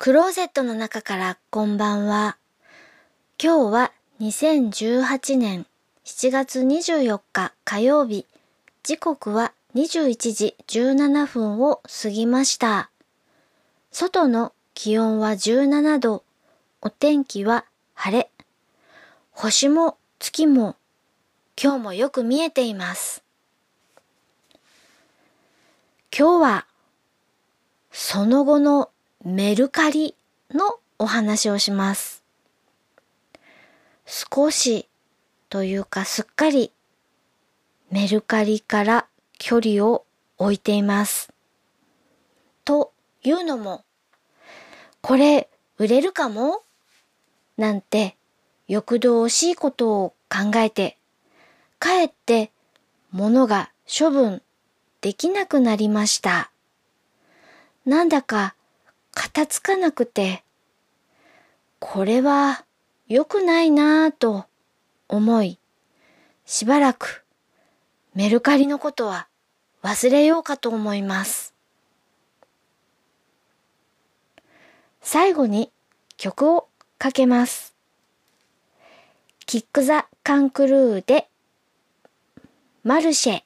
クローゼットの中からこんばんは。今日は2018年7月24日火曜日。時刻は21時17分を過ぎました。外の気温は17度。お天気は晴れ。星も月も今日もよく見えています。今日はその後のメルカリのお話をします。少しというかすっかりメルカリから距離を置いています。というのも、これ売れるかも？なんて欲動しいことを考えて、かえって物が処分できなくなりました。なんだか片付かなくて、これは良くないなぁと思い、しばらくメルカリのことは忘れようかと思います。最後に曲をかけます。キック・ザ・カンクルーでマルシェ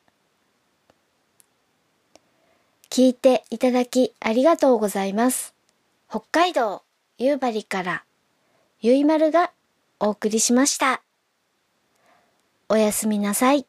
聞いていただきありがとうございます。北海道夕張からゆいまるがお送りしました。おやすみなさい。